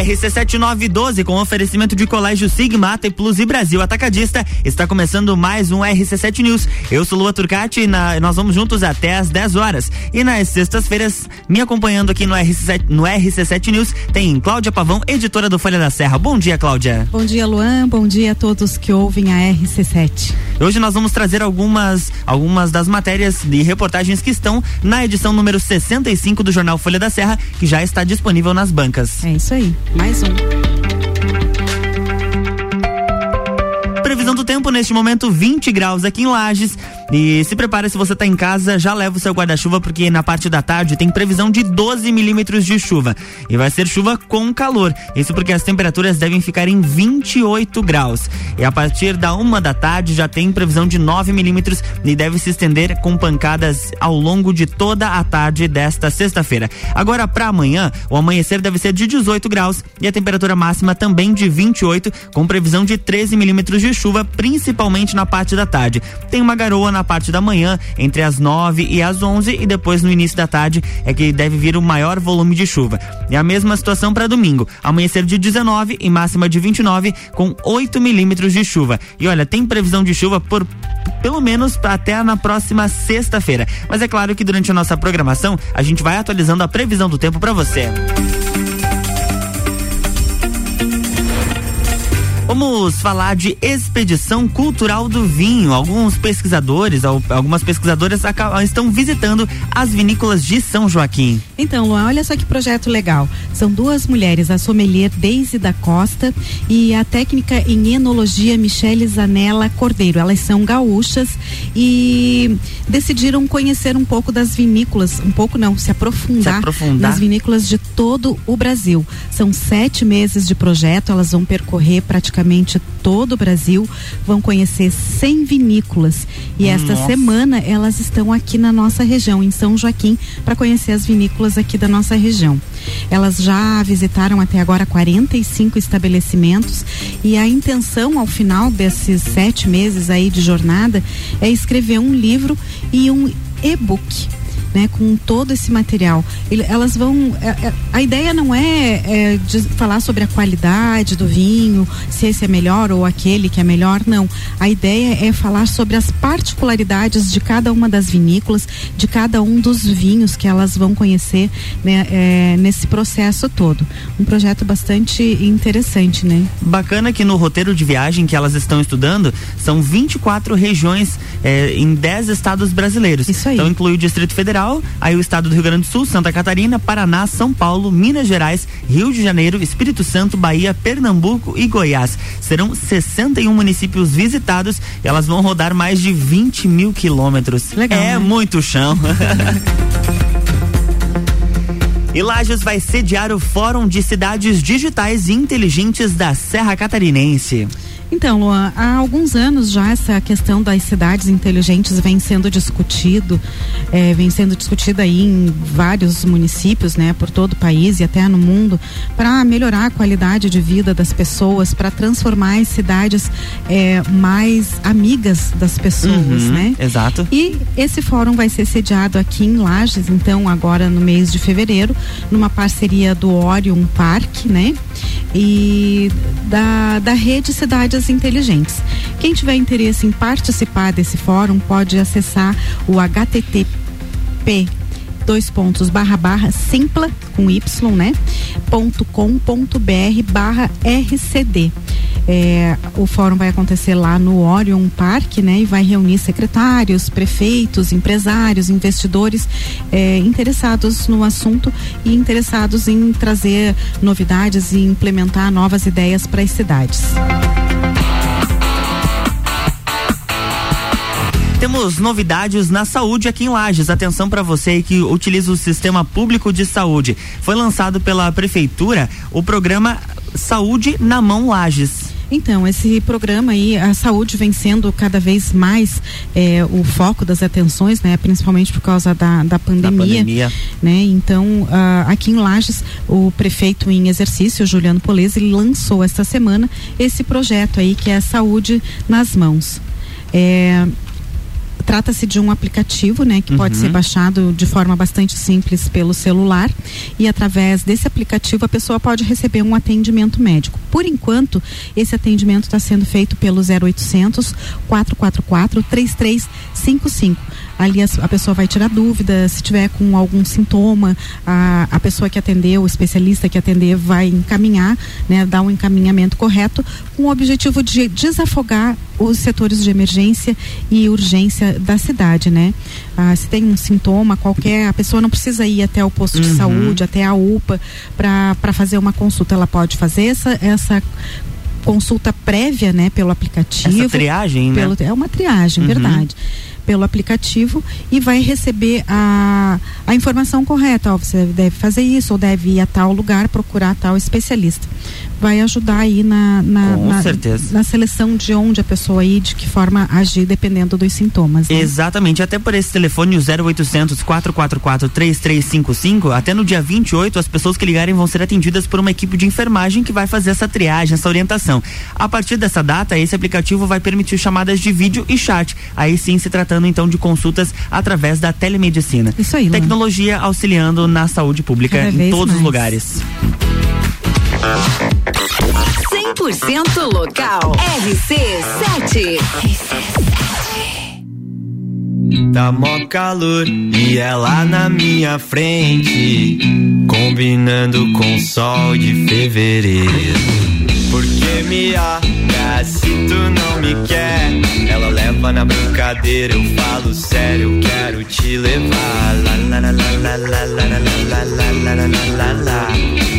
RC7912 com oferecimento de Colégio Sigma, T Plus e Brasil Atacadista. Está começando mais um RC7 News. Eu sou Lua Turcati e na, nós vamos juntos até às 10 horas. E nas sextas-feiras, me acompanhando aqui no RC7, no RC7 News, tem Cláudia Pavão, editora do Folha da Serra. Bom dia, Cláudia. Bom dia, Luan. Bom dia a todos que ouvem a RC7. Hoje nós vamos trazer algumas, algumas das matérias e reportagens que estão na edição número 65 do jornal Folha da Serra, que já está disponível nas bancas. É isso aí. Mais um. Previsão do tempo neste momento 20 graus aqui em Lages. E se prepara se você está em casa, já leva o seu guarda-chuva porque na parte da tarde tem previsão de 12 milímetros de chuva. E vai ser chuva com calor. Isso porque as temperaturas devem ficar em 28 graus. E a partir da uma da tarde já tem previsão de 9 milímetros e deve se estender com pancadas ao longo de toda a tarde desta sexta-feira. Agora para amanhã, o amanhecer deve ser de 18 graus e a temperatura máxima também de 28, com previsão de 13 milímetros de chuva, principalmente na parte da tarde. Tem uma garoa na parte da manhã, entre as 9 e as 11, e depois no início da tarde é que deve vir o maior volume de chuva. E a mesma situação para domingo. Amanhecer de 19 e máxima de 29, com 8 milímetros de chuva. E olha, tem previsão de chuva por pelo menos até na próxima sexta-feira. Mas é claro que durante a nossa programação a gente vai atualizando a previsão do tempo para você. Vamos falar de expedição cultural do vinho. Alguns pesquisadores, algumas pesquisadoras estão visitando as vinícolas de São Joaquim. Então, Luan, olha só que projeto legal. São duas mulheres, a sommelier Deise da Costa e a técnica em enologia Michele Zanella Cordeiro. Elas são gaúchas e decidiram conhecer um pouco das vinícolas, um pouco não, se aprofundar, se aprofundar. nas vinícolas de todo o Brasil. São sete meses de projeto, elas vão percorrer praticamente praticamente todo o Brasil, vão conhecer 100 vinícolas. E esta nossa. semana elas estão aqui na nossa região, em São Joaquim, para conhecer as vinícolas aqui da nossa região. Elas já visitaram até agora 45 estabelecimentos e a intenção ao final desses sete meses aí de jornada é escrever um livro e um e-book né, com todo esse material. Elas vão. É, é, a ideia não é, é de falar sobre a qualidade do vinho, se esse é melhor ou aquele que é melhor, não. A ideia é falar sobre as particularidades de cada uma das vinícolas, de cada um dos vinhos que elas vão conhecer né, é, nesse processo todo. Um projeto bastante interessante, né? Bacana que no roteiro de viagem que elas estão estudando são 24 regiões é, em 10 estados brasileiros. Isso aí. Então inclui o Distrito Federal Federal, aí o estado do Rio Grande do Sul, Santa Catarina, Paraná, São Paulo, Minas Gerais, Rio de Janeiro, Espírito Santo, Bahia, Pernambuco e Goiás. Serão 61 municípios visitados e elas vão rodar mais de 20 mil quilômetros. Legal. É né? muito chão. E Lages vai sediar o Fórum de Cidades Digitais Inteligentes da Serra Catarinense. Então, Luan, há alguns anos já essa questão das cidades inteligentes vem sendo discutido, é, vem sendo discutida aí em vários municípios, né, por todo o país e até no mundo, para melhorar a qualidade de vida das pessoas, para transformar as cidades é, mais amigas das pessoas, uhum, né? Exato. E esse fórum vai ser sediado aqui em Lages, então, agora no mês de fevereiro, numa parceria do Orion Park, né? E da, da rede Cidades inteligentes. Quem tiver interesse em participar desse fórum pode acessar o http dois pontos barra barra simpla com y né ponto com ponto br barra rcd é, o fórum vai acontecer lá no Orion Park, né? E vai reunir secretários, prefeitos, empresários, investidores é, interessados no assunto e interessados em trazer novidades e implementar novas ideias para as cidades. Temos novidades na saúde aqui em Lages. Atenção para você que utiliza o sistema público de saúde. Foi lançado pela prefeitura o programa Saúde na Mão Lages. Então, esse programa aí, a saúde vem sendo cada vez mais é, o foco das atenções, né? Principalmente por causa da, da, pandemia, da pandemia. Né? Então, uh, aqui em Lages, o prefeito em exercício, Juliano Polese, lançou esta semana esse projeto aí que é a saúde nas mãos. É, Trata-se de um aplicativo, né, que uhum. pode ser baixado de forma bastante simples pelo celular e através desse aplicativo a pessoa pode receber um atendimento médico. Por enquanto, esse atendimento está sendo feito pelo 0800 444 3355 ali a, a, pessoa vai tirar dúvida, se tiver com algum sintoma, a, a pessoa que atendeu, o especialista que atender vai encaminhar, né, dar um encaminhamento correto com o objetivo de desafogar os setores de emergência e urgência da cidade, né? Ah, se tem um sintoma qualquer, a pessoa não precisa ir até o posto uhum. de saúde, até a UPA para fazer uma consulta, ela pode fazer essa essa consulta prévia, né, pelo aplicativo. Essa triagem, pelo, né? É uma triagem, uhum. verdade pelo aplicativo e vai receber a, a informação correta. Ó, você deve fazer isso ou deve ir a tal lugar procurar tal especialista vai ajudar aí na, na, na, na, seleção de onde a pessoa ir, de que forma agir, dependendo dos sintomas. Né? Exatamente, até por esse telefone, o 0800 444 3355, até no dia 28, as pessoas que ligarem vão ser atendidas por uma equipe de enfermagem que vai fazer essa triagem, essa orientação. A partir dessa data, esse aplicativo vai permitir chamadas de vídeo e chat, aí sim se tratando então de consultas através da telemedicina. Isso aí. Tecnologia auxiliando na saúde pública Cada em todos mais. os lugares. 100% local. RC7. Tá mó calor e ela na minha frente, combinando com sol de fevereiro. Porque me olha se tu não me quer. Ela leva na brincadeira, eu falo sério, quero te levar. Lá, lá, lá, lá, lá, lá, lá, lá, lá, lá, lá, lá, lá.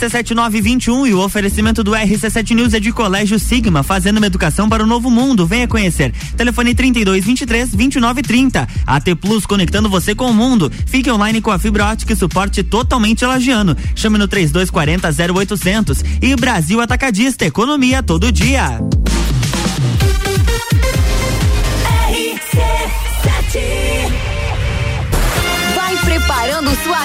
RC7921 e o oferecimento do RC7 News é de Colégio Sigma, fazendo uma educação para o novo mundo. Venha conhecer. Telefone 32 23 29 30. AT Plus conectando você com o mundo. Fique online com a fibra ótica e suporte totalmente lagiano. Chame no 3240 0800. E Brasil Atacadista, economia todo dia. RC7 preparando sua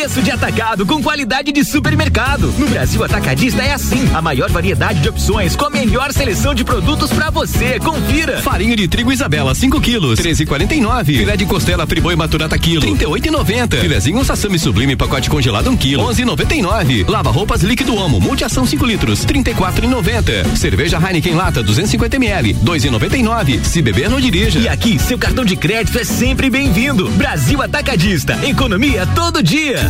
Preço de atacado com qualidade de supermercado. No Brasil Atacadista é assim. A maior variedade de opções com a melhor seleção de produtos para você. Confira. Farinha de trigo Isabela 5 quilos, 13,49. Filé de costela Friboi Maturata quilo, 38,90. Filezinho Sassami Sublime pacote congelado 1 quilo, 11,99. Lava roupas líquido Omo multiação 5 litros, 34,90. Cerveja Heineken lata 250 ml, 2,99. Se beber não dirija. E aqui seu cartão de crédito é sempre bem-vindo. Brasil Atacadista. Economia todo dia.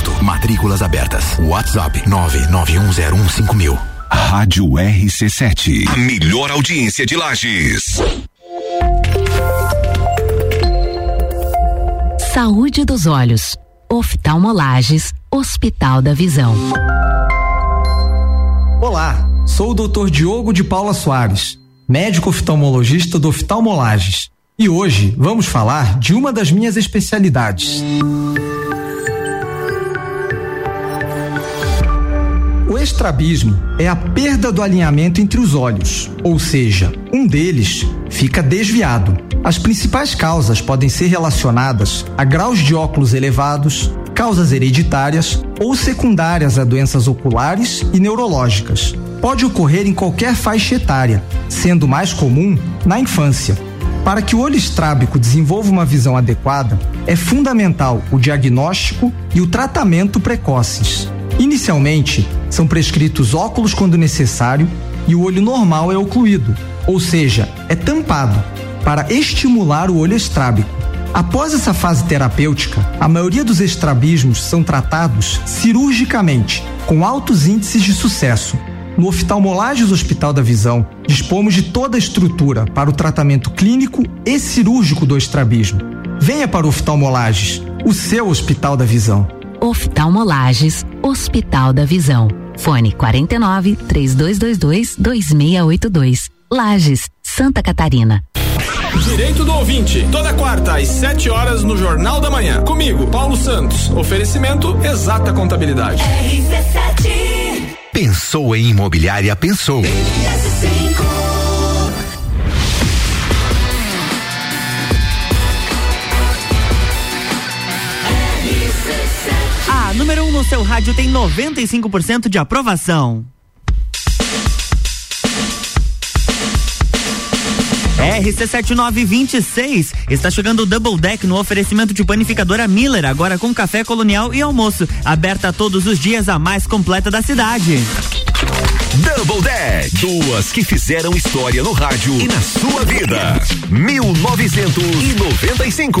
Alto. Matrículas abertas. WhatsApp 991015000. Rádio RC7. A melhor audiência de Lages. Saúde dos olhos. Oftalmolages, Hospital da Visão. Olá, sou o Dr. Diogo de Paula Soares, médico oftalmologista do Oftalmolages. E hoje vamos falar de uma das minhas especialidades. O estrabismo é a perda do alinhamento entre os olhos, ou seja, um deles fica desviado. As principais causas podem ser relacionadas a graus de óculos elevados, causas hereditárias ou secundárias a doenças oculares e neurológicas. Pode ocorrer em qualquer faixa etária, sendo mais comum na infância. Para que o olho estrábico desenvolva uma visão adequada, é fundamental o diagnóstico e o tratamento precoces. Inicialmente, são prescritos óculos quando necessário e o olho normal é ocluído, ou seja, é tampado, para estimular o olho estrábico. Após essa fase terapêutica, a maioria dos estrabismos são tratados cirurgicamente, com altos índices de sucesso. No Oftalmolages Hospital da Visão, dispomos de toda a estrutura para o tratamento clínico e cirúrgico do estrabismo. Venha para o Oftalmolages, o seu Hospital da Visão. Oftalmolages, Hospital da Visão. Fone 49 3222 2682. Lages, Santa Catarina. Direito do ouvinte, toda quarta às 7 horas no Jornal da Manhã. Comigo, Paulo Santos. Oferecimento Exata Contabilidade. RC7. Pensou em imobiliária, pensou. A número 1 um no seu rádio tem 95% de aprovação. RC7926 está chegando o Double Deck no oferecimento de panificadora Miller, agora com café colonial e almoço. Aberta todos os dias, a mais completa da cidade. Double Deck. Duas que fizeram história no rádio e na sua vida. 1995.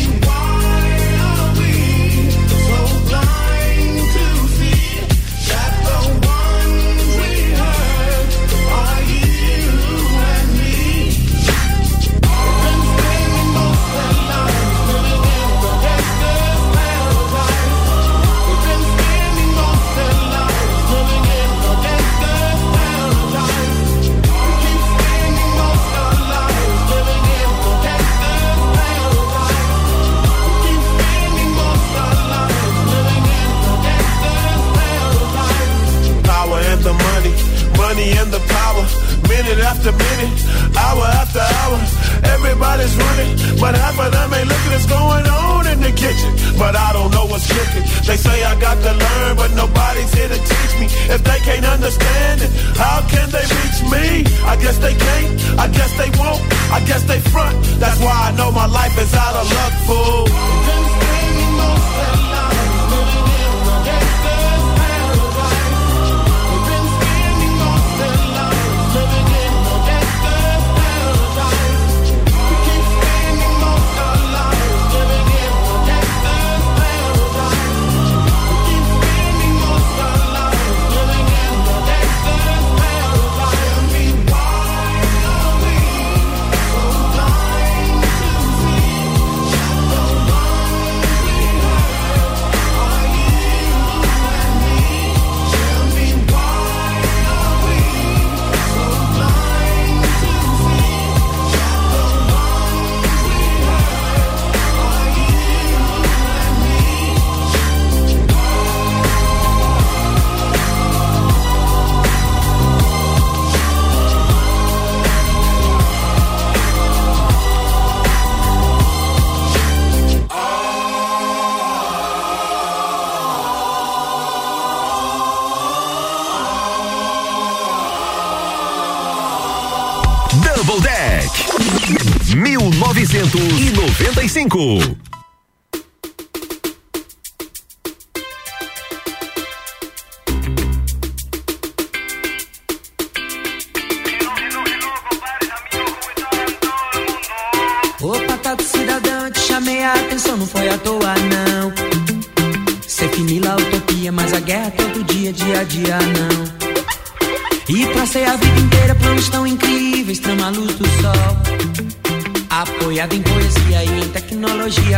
1995.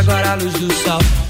Agora a luz do sol.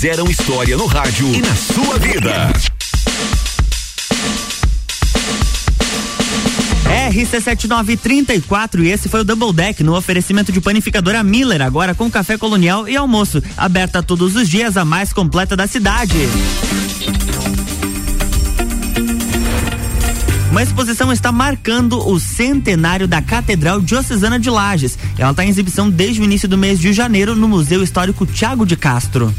Fizeram história no rádio e na sua vida. RC7934 e esse foi o Double Deck no oferecimento de panificadora Miller, agora com café colonial e almoço. Aberta todos os dias, a mais completa da cidade. Uma exposição está marcando o centenário da Catedral Diocesana de Lages. Ela está em exibição desde o início do mês de janeiro no Museu Histórico Tiago de Castro.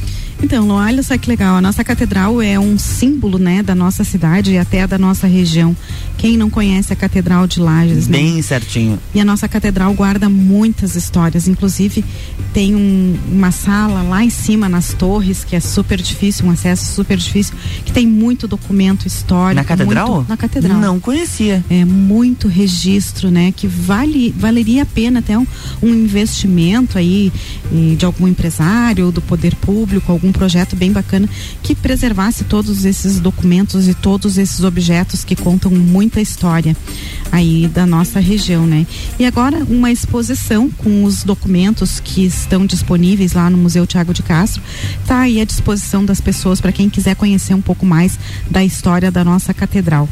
Então, olha só que legal. A nossa catedral é um símbolo, né, da nossa cidade e até da nossa região. Quem não conhece a Catedral de Lages, né? Bem certinho. E a nossa catedral guarda muitas histórias. Inclusive, tem um, uma sala lá em cima, nas torres, que é super difícil, um acesso super difícil, que tem muito documento histórico. Na catedral? Muito, na catedral. Não conhecia. É muito registro, né? Que vale, valeria a pena até um, um investimento aí de algum empresário, do poder público, algum projeto bem bacana que preservasse todos esses documentos e todos esses objetos que contam muita história aí da nossa região, né? E agora uma exposição com os documentos que estão disponíveis lá no Museu Tiago de Castro, tá aí à disposição das pessoas para quem quiser conhecer um pouco mais da história da nossa catedral.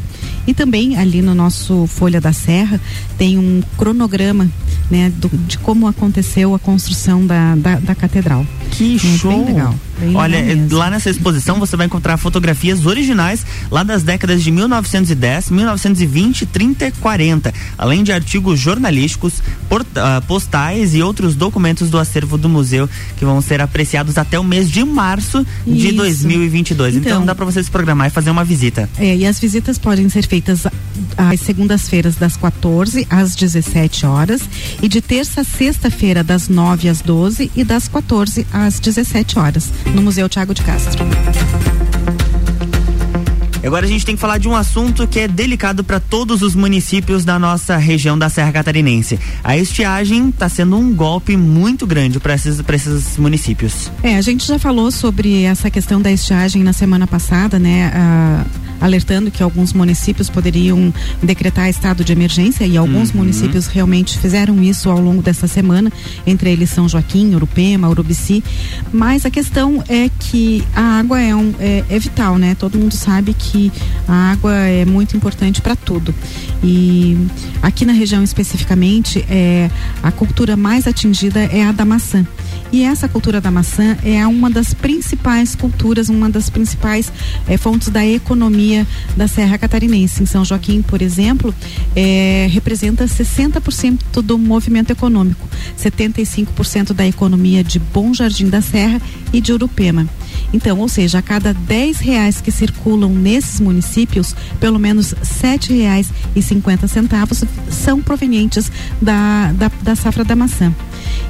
E também ali no nosso Folha da Serra tem um cronograma, né, do, de como aconteceu a construção da, da, da catedral. Que é show! Bem legal. Bem Olha, legal lá nessa exposição você vai encontrar fotografias originais lá das décadas de 1910, 1920, 30 e 40, além de artigos jornalísticos, uh, postais e outros documentos do acervo do museu que vão ser apreciados até o mês de março Isso. de 2022. Então, então dá para você se programar e fazer uma visita. É, e as visitas podem ser feitas às segundas-feiras das 14 às 17 horas e de terça a sexta-feira das 9 às 12 e das 14 às 17 horas no Museu Tiago de Castro. Agora a gente tem que falar de um assunto que é delicado para todos os municípios da nossa região da Serra Catarinense. A estiagem está sendo um golpe muito grande para esses, esses municípios. É, a gente já falou sobre essa questão da estiagem na semana passada, né? Ah, alertando que alguns municípios poderiam decretar estado de emergência e alguns uhum. municípios realmente fizeram isso ao longo dessa semana, entre eles São Joaquim, Urupema, Urubici. Mas a questão é que a água é, um, é, é vital, né? Todo mundo sabe que a água é muito importante para tudo. E aqui na região especificamente, é, a cultura mais atingida é a da maçã. E essa cultura da maçã é uma das principais culturas, uma das principais é, fontes da economia da Serra Catarinense. Em São Joaquim, por exemplo, é, representa 60% do movimento econômico, 75% da economia de Bom Jardim da Serra e de Urupema. Então, ou seja, a cada 10 reais que circulam nesses municípios, pelo menos sete reais e cinquenta centavos são provenientes da, da, da safra da maçã.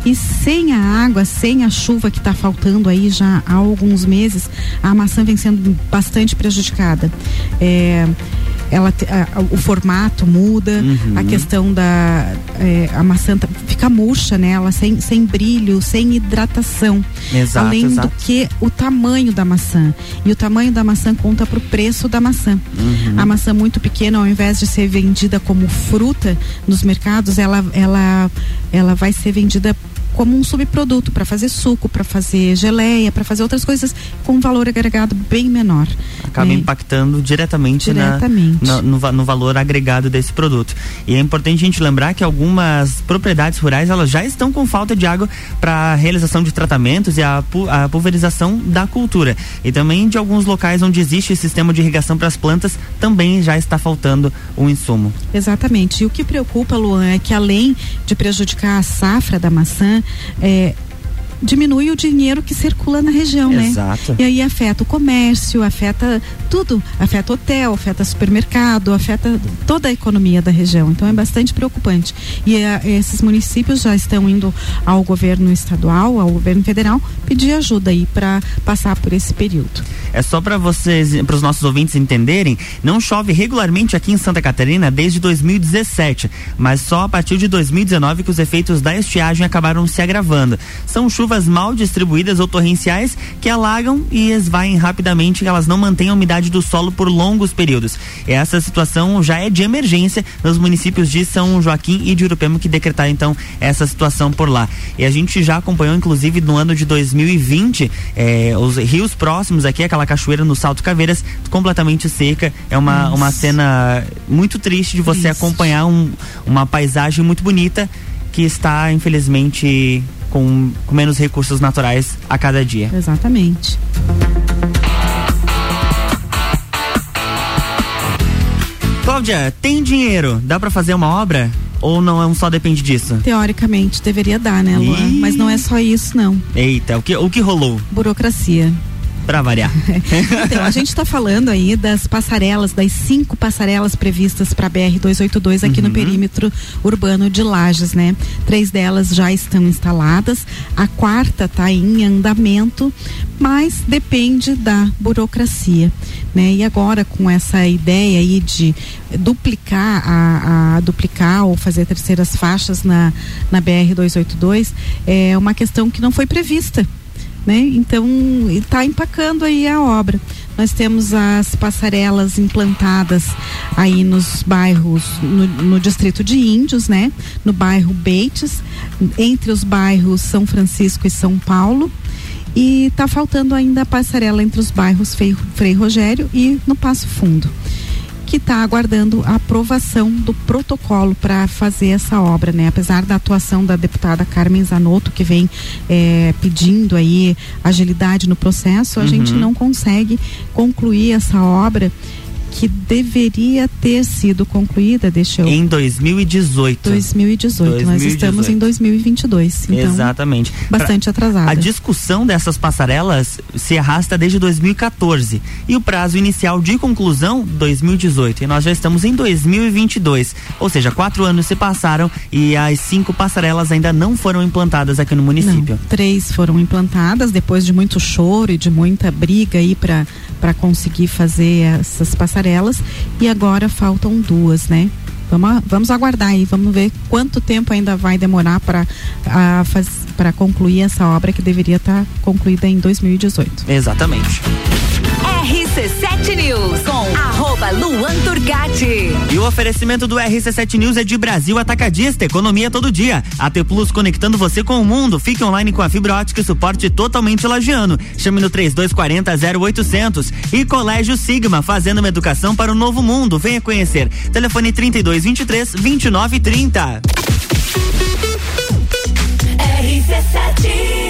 E sem a água, sem a chuva que está faltando aí já há alguns meses, a maçã vem sendo bastante prejudicada. É, ela a, o formato muda, uhum. a questão da é, a maçã tá, fica murcha, né? Ela sem, sem brilho, sem hidratação. Exato, Além exato. do que o tamanho da maçã. E o tamanho da maçã conta para o preço da maçã. Uhum. A maçã muito pequena, ao invés de ser vendida como fruta nos mercados, ela, ela, ela vai ser vendida como um subproduto para fazer suco, para fazer geleia, para fazer outras coisas com um valor agregado bem menor. Acaba né? impactando diretamente, diretamente. Na, no, no, valor agregado desse produto. E é importante a gente lembrar que algumas propriedades rurais elas já estão com falta de água para a realização de tratamentos e a, a pulverização da cultura. E também de alguns locais onde existe sistema de irrigação para as plantas também já está faltando o um insumo. Exatamente. E o que preocupa, Luan, é que além de prejudicar a safra da maçã, é, diminui o dinheiro que circula na região, né? Exato. né? E aí afeta o comércio, afeta tudo, afeta hotel, afeta supermercado, afeta toda a economia da região. Então é bastante preocupante. E é, esses municípios já estão indo ao governo estadual, ao governo federal, pedir ajuda aí para passar por esse período. É só para vocês, para os nossos ouvintes entenderem, não chove regularmente aqui em Santa Catarina desde 2017, mas só a partir de 2019 que os efeitos da estiagem acabaram se agravando. São chuvas chuvas mal distribuídas ou torrenciais que alagam e esvaem rapidamente, elas não mantêm a umidade do solo por longos períodos. Essa situação já é de emergência nos municípios de São Joaquim e de Urupema que decretaram então essa situação por lá. E a gente já acompanhou, inclusive, no ano de 2020, eh, os rios próximos aqui, aquela cachoeira no Salto Caveiras, completamente seca. É uma, uma cena muito triste de você Triste. acompanhar um- uma paisagem muito bonita que está, infelizmente, com, com menos recursos naturais a cada dia. Exatamente. Cláudia, tem dinheiro? Dá pra fazer uma obra? Ou não é só depende disso? Teoricamente deveria dar, né, Luan? Mas não é só isso, não. Eita, o que, o que rolou? Burocracia. Pra variar. Então, a gente está falando aí das passarelas, das cinco passarelas previstas para a BR-282 aqui no perímetro urbano de Lages, né? Três delas já estão instaladas, a quarta está em andamento, mas depende da burocracia, né? E agora com essa ideia aí de duplicar a, a duplicar ou fazer terceiras faixas na, na BR-282 é uma questão que não foi prevista né? Então está empacando aí a obra. Nós temos as passarelas implantadas aí nos bairros, no, no distrito de Índios, né? No bairro Beites, entre os bairros São Francisco e São Paulo. E está faltando ainda a passarela entre os bairros Frei, Frei Rogério e no Passo Fundo que está aguardando a aprovação do protocolo para fazer essa obra, né? Apesar da atuação da deputada Carmen Zanotto, que vem eh, pedindo aí agilidade no processo, a Uhum. gente não consegue concluir essa obra que deveria ter sido concluída, deixa eu... Em 2018. 2018. Nós estamos em 2022. Então, Exatamente. bastante Pra- atrasada. A discussão dessas passarelas se arrasta desde 2014 e o prazo inicial de conclusão 2018 e nós já estamos em 2022, ou seja, quatro anos se passaram e as cinco passarelas ainda não foram implantadas aqui no município. Não, três foram implantadas depois de muito choro e de muita briga aí para para conseguir fazer essas passarelas e agora faltam duas, né? Vamos, vamos aguardar aí, vamos ver quanto tempo ainda vai demorar para para concluir essa obra que deveria estar concluída em 2018. Exatamente. RC7 News com arroba Luan Turcati. E o oferecimento do RC7 News é de Brasil Atacadista, economia todo dia. AT Plus conectando você com o mundo. Fique online com a fibra ótica e suporte totalmente lagiano. Chame no 3240 0800. E Colégio Sigma, fazendo uma educação para o novo mundo. Venha conhecer. Telefone 3223 2930. RC7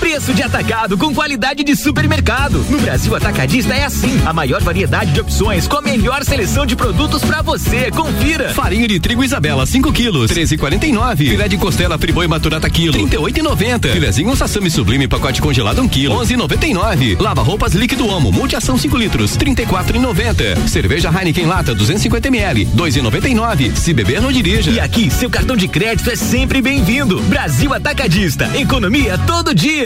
Preço de atacado com qualidade de supermercado. No Brasil Atacadista é assim. A maior variedade de opções com a melhor seleção de produtos pra você. Confira. Farinha de trigo Isabela, 5 quilos, 13,49. Filé de costela Friboi Maturata quilo, 38,90. Filezinho Sassami Sublime pacote congelado 1 quilo, 11,99. Lava roupas líquido Omo, multiação 5 litros, 34,90. Cerveja Heineken lata 250 ml, 2,99. Se beber não dirija. E aqui, seu cartão de crédito é sempre bem-vindo. Brasil Atacadista. Economia todo dia.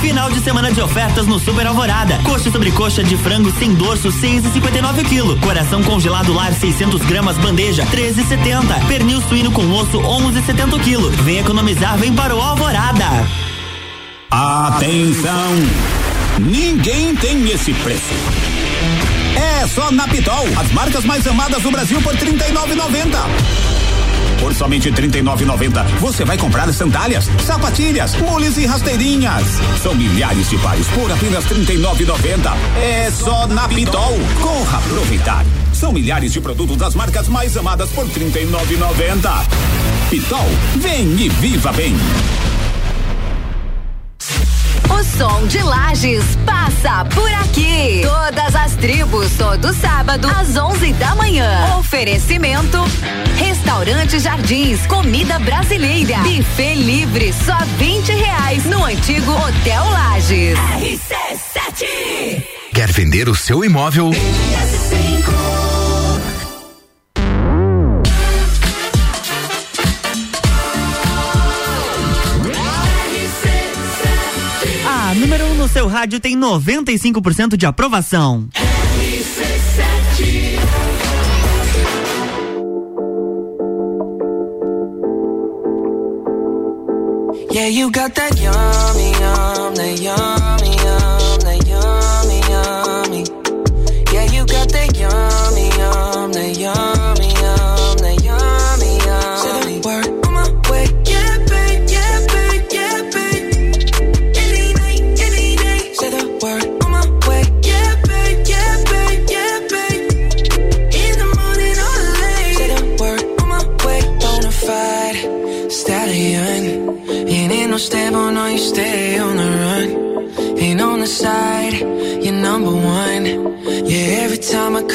Final de semana de ofertas no Super Alvorada. Coxa sobre coxa de frango sem dorso, 6,59 kg. Coração congelado lar 600 gramas bandeja, 13,70. Pernil suíno com osso, 11,70 kg. Vem economizar, vem para o Alvorada. Atenção! Ninguém tem esse preço. É só na Pitol, as marcas mais amadas do Brasil por R$ 39,90. Por somente R$ 39,90 você vai comprar sandálias, sapatilhas, mules e rasteirinhas. São milhares de pares por apenas R$ 39,90. É só na Pitol. Corra aproveitar. São milhares de produtos das marcas mais amadas por R$ 39,90. Pitol, vem e viva bem. O som de Lages passa por aqui. Todas as tribos, todo sábado, às 11 da manhã. Oferecimento: Restaurante Jardins, comida brasileira. Buffet livre, só 20 reais no antigo Hotel Lages. RC7 Quer vender o seu imóvel? RC7 O seu rádio tem 95% de aprovação. Yeah, you got that yum, that yum.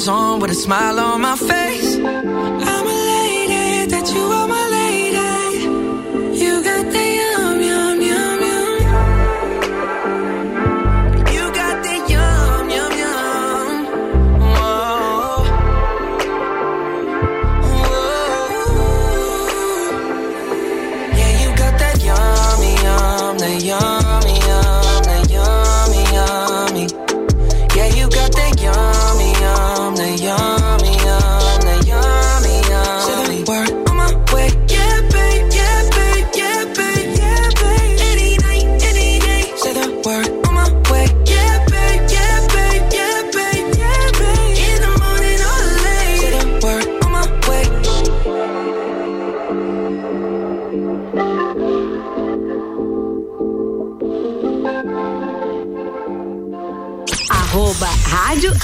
house on with a smile on my face. I'm a lady that you are my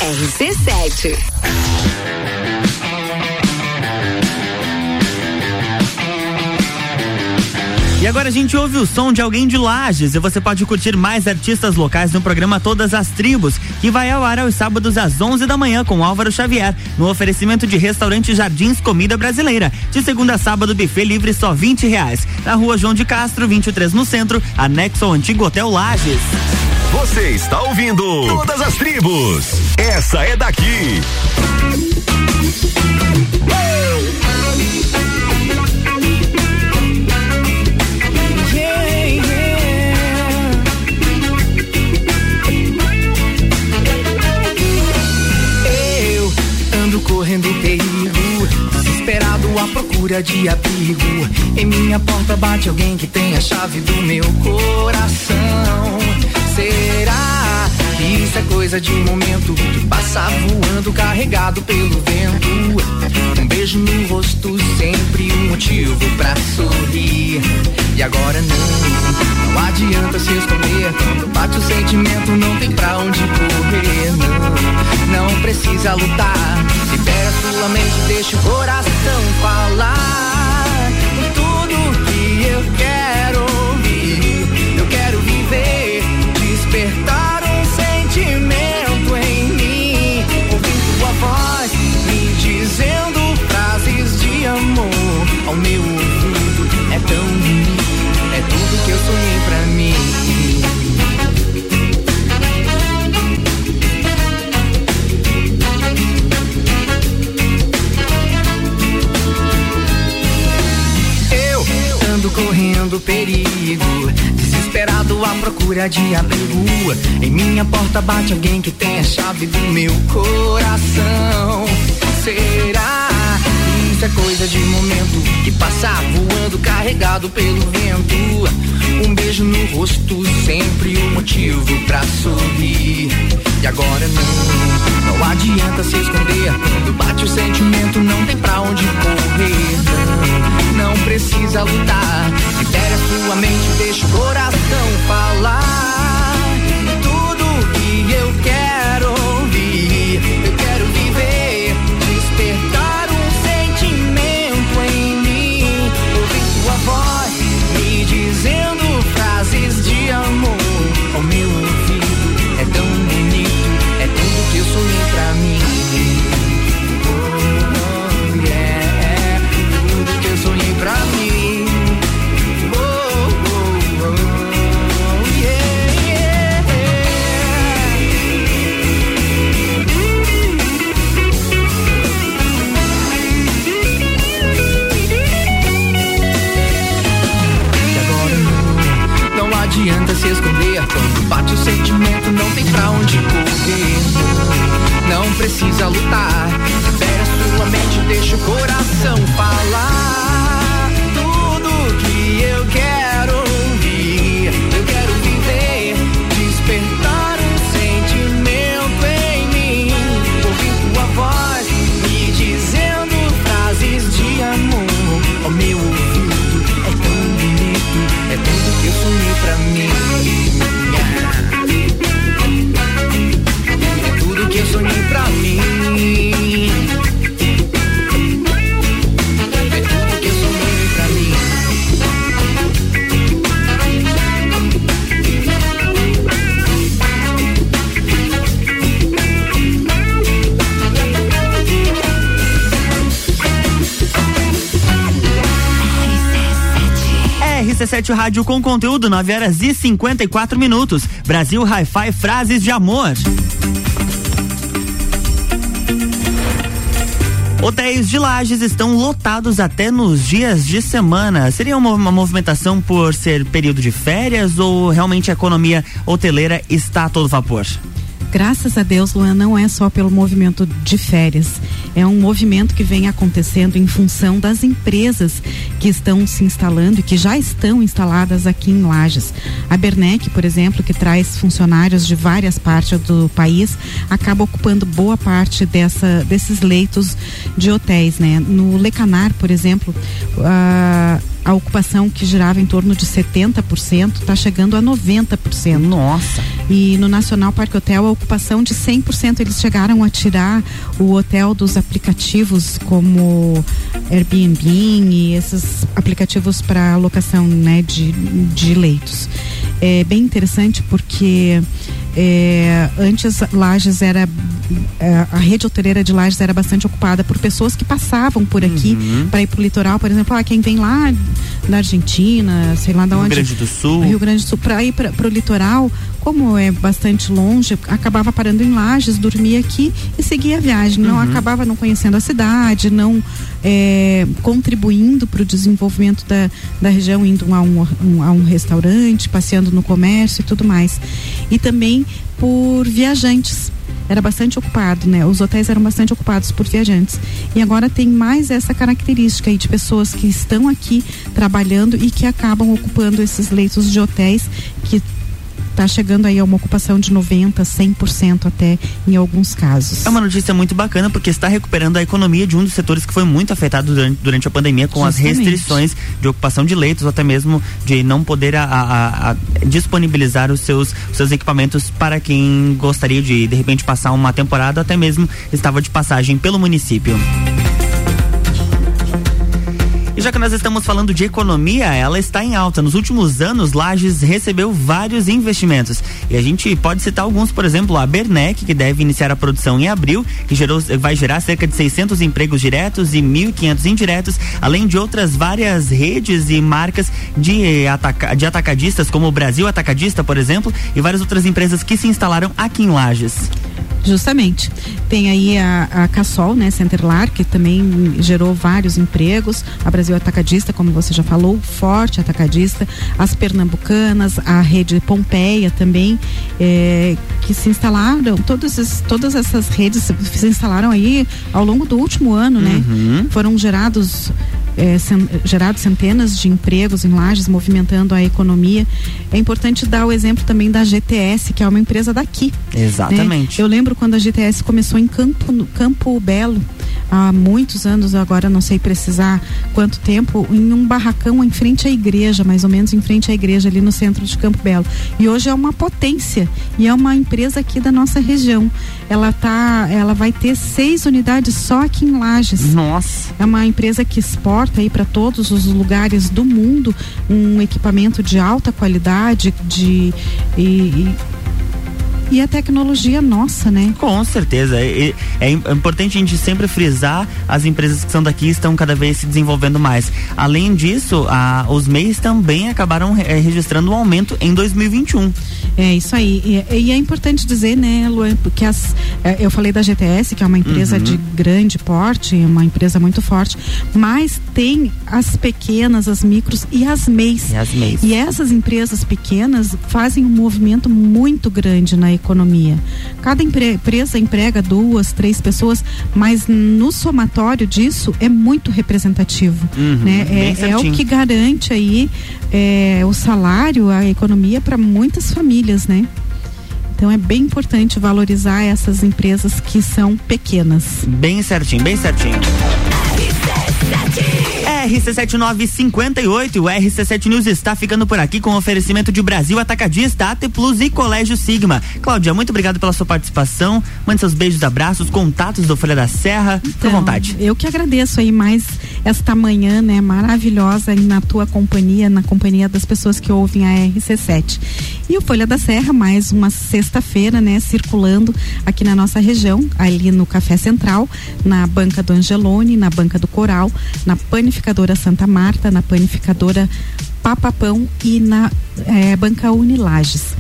RC7. E agora a gente ouve o som de alguém de Lages e você pode curtir mais artistas locais no programa Todas as Tribos, que vai ao ar aos sábados às 11 da manhã com Álvaro Xavier, no oferecimento de restaurante Jardins Comida Brasileira. De segunda a sábado, buffet livre só 20 reais. Na rua João de Castro, 23 no centro, anexo ao antigo Hotel Lages. Você está ouvindo Todas as Tribos. Essa é daqui. Eu ando correndo perigo, desesperado à procura de abrigo. Em minha porta bate alguém que tem a chave do meu coração. Será isso é coisa de momento que passa voando carregado pelo vento? Um beijo no rosto, sempre um motivo pra sorrir. E agora não, não adianta se esconder. Quando bate o sentimento, não tem pra onde correr. Não, não precisa lutar. Libera sua mente, deixa o coração falar. À procura de abrigo. Em minha porta bate alguém que tem a chave do meu coração. Será isso é coisa de momento que passa voando carregado pelo vento? Um beijo no rosto, sempre um motivo pra sorrir. E agora não, não adianta se esconder. Quando bate o sentimento, não tem pra onde correr. Não, não precisa lutar. Libere a sua mente, deixa o coração falar. Bate o sentimento, não tem pra onde correr. Não, precisa lutar. Libera sua mente, deixa o coração falar. RC7 Rádio com conteúdo 9 horas e 54 minutos. Brasil Hi-Fi Frases de Amor. Hotéis de Lages estão lotados até nos dias de semana. Seria uma, uma movimentação por ser período de férias ou realmente a economia hoteleira está a todo vapor? Graças a Deus, Luan, não é só pelo movimento de férias. É um movimento que vem acontecendo em função das empresas que estão se instalando e que já estão instaladas aqui em Lages. A Bernec, por exemplo, que traz funcionários de várias partes do país, acaba ocupando boa parte dessa, desses leitos de hotéis, né? No Lecanar, por exemplo, a a ocupação que girava em torno de 70% está chegando a 90%. Nossa! E no Nacional Parque Hotel, a ocupação de 100%. Eles chegaram a tirar o hotel dos aplicativos como Airbnb e esses aplicativos para locação né, de, de leitos. É bem interessante porque é, antes Lages era é, a rede hoteleira de Lages era bastante ocupada por pessoas que passavam por aqui Uhum. para ir para o litoral, por exemplo, ah, quem vem lá da Argentina, sei lá da Rio onde. Grande do Sul. Rio Grande do Sul para ir para o litoral, como é bastante longe, acabava parando em Lages, dormia aqui e seguia a viagem. Não Uhum. acabava não conhecendo a cidade, não é, contribuindo para o desenvolvimento da, da região, indo a um, um- a um restaurante, passeando no comércio e tudo mais. E também por viajantes. Era bastante ocupado, né? Os hotéis eram bastante ocupados por viajantes. E agora tem mais essa característica aí de pessoas que estão aqui trabalhando e que acabam ocupando esses leitos de hotéis que está chegando aí a uma ocupação de 90, 100% até em alguns casos. É uma notícia muito bacana porque está recuperando a economia de um dos setores que foi muito afetado durante, durante a pandemia com as Justamente. restrições de ocupação de leitos ou até mesmo de não poder a- a- a disponibilizar os seus, os seus equipamentos para quem gostaria de de repente passar uma temporada até mesmo estava de passagem pelo município. Já que nós estamos falando de economia, ela está em alta. Nos últimos anos, Lages recebeu vários investimentos. E a gente pode citar alguns, por exemplo, a Bernec, que deve iniciar a produção em abril, que gerou, vai gerar cerca de 600 empregos diretos e 1.500 indiretos, além de outras várias redes e marcas de, ataca, de atacadistas, como o Brasil Atacadista, por exemplo, e várias outras empresas que se instalaram aqui em Lages. Justamente. Tem aí a, a Cassol, né, Centerlar, que também gerou vários empregos. A Brasil Atacadista, como você já falou, Forte Atacadista, as Pernambucanas, a rede Pompeia também, eh, que se instalaram, todas, esses- todas essas redes se- instalaram aí ao longo do último ano, né? Uhum. Foram gerados é, cen- gerados centenas de empregos em lajes, movimentando a economia. É importante dar o exemplo também da GTS, que é uma empresa daqui. Exatamente. né? Eu lembro quando a GTS começou em Campo, no- Campo Belo, há muitos anos, agora não sei precisar quanto tempo, em um barracão em frente à igreja, mais ou menos em frente à igreja, ali no centro de Campo Belo. E hoje é uma potência e é uma empresa aqui da nossa região. Ela tá, ela vai ter seis unidades só aqui em Lages. Nossa. É uma empresa que exporta aí para todos os lugares do mundo um equipamento de alta qualidade, de e, e e a tecnologia nossa, né? Com certeza. É, é im- é importante a gente sempre frisar as empresas que são daqui estão cada vez se desenvolvendo mais. Além disso, a- os MEIs também acabaram eh, registrando um aumento em 2021. É isso aí. E, e é importante dizer, né, Luan, porque as, é, eu falei da GTS, que é uma empresa Uhum. de grande porte, uma empresa muito forte, mas tem as pequenas, as micros e as MEIs. E as MEIs. E essas empresas pequenas fazem um movimento muito grande na economia. Cada empre- empresa emprega duas, três pessoas, mas no somatório disso é muito representativo. Uhum, né? É, é o que garante aí é, o salário, a economia para muitas famílias, né? Então é bem importante valorizar essas empresas que são pequenas. Bem certinho, bem certinho. RC7958 e o RC7 News está ficando por aqui com oferecimento de Brasil Atacadista, AT Plus e Colégio Sigma. Cláudia, muito obrigado pela sua participação. Mande seus beijos, abraços, contatos do Folha da Serra. Fique à Então, vontade. Eu que agradeço aí mais esta manhã, né, maravilhosa aí na tua companhia, na companhia das pessoas que ouvem a RC7. E o Folha da Serra, mais uma sexta-feira, né, circulando aqui na nossa região, ali no Café Central, na banca do Angelone, na banca do Coral, na panificadora Santa Marta, na panificadora Papapão e na eh, banca Unilages.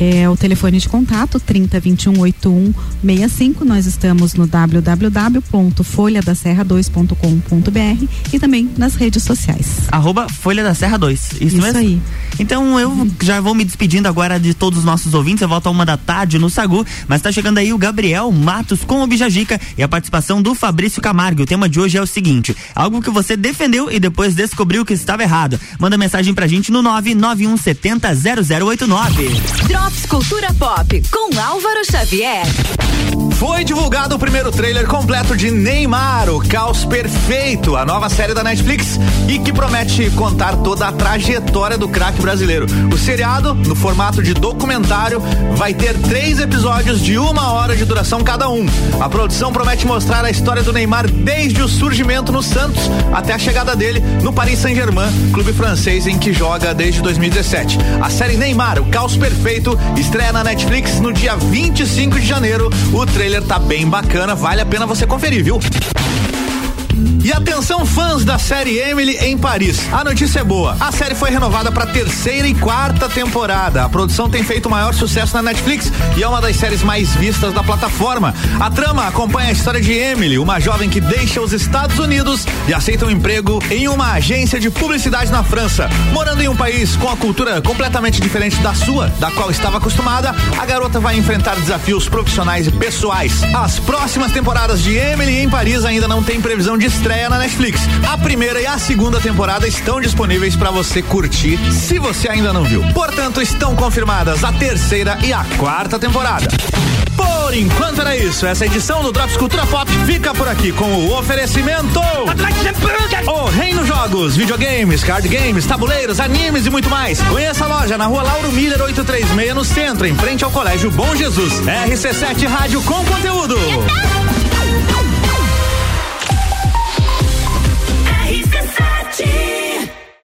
É o telefone de contato 30 21 81 65. Nós estamos no www.folhadaserra2.com.br e também nas redes sociais. Arroba Folha da Serra 2. Isso, Isso mesmo? aí. Então eu já vou me despedindo agora de todos os nossos ouvintes. Eu volto a uma da tarde no Sagu. Mas tá chegando aí o Gabriel Matos com o Bijagica e a participação do Fabrício Camargo. O tema de hoje é o seguinte: algo que você defendeu e depois descobriu que estava errado. Manda mensagem pra gente no 99170 0089. Drops Cultura Pop com Álvaro Xavier. Foi divulgado o primeiro trailer completo de Neymar, o Caos Perfeito, a nova série da Netflix e que promete contar toda a trajetória do craque brasileiro. O seriado, no formato de documentário, vai ter três episódios de uma hora de duração cada um. A produção promete mostrar a história do Neymar desde o surgimento no Santos até a chegada dele no Paris Saint-Germain, clube francês em que joga desde 2017. A série Neymar, o Caos Perfeito, estreia na Netflix no dia 25 de janeiro. O trailer tá bem bacana, vale a pena você conferir, viu? E atenção fãs da série Emily em Paris. A notícia é boa. A série foi renovada para terceira e quarta temporada. A produção tem feito maior sucesso na Netflix e é uma das séries mais vistas da plataforma. A trama acompanha a história de Emily, uma jovem que deixa os Estados Unidos e aceita um emprego em uma agência de publicidade na França. Morando em um país com a cultura completamente diferente da sua, da qual estava acostumada, a garota vai enfrentar desafios profissionais e pessoais. As próximas temporadas de Emily em Paris ainda não têm previsão de estreia estreia na Netflix. A primeira e a segunda temporada estão disponíveis para você curtir, se você ainda não viu. Portanto, estão confirmadas a terceira e a quarta temporada. Por enquanto era isso. Essa edição do Drops Cultura Pop fica por aqui com o oferecimento. O Reino Jogos, videogames, card games, tabuleiros, animes e muito mais. Conheça a loja na rua Lauro Miller 836 no centro, em frente ao Colégio Bom Jesus. RC7 Rádio com conteúdo.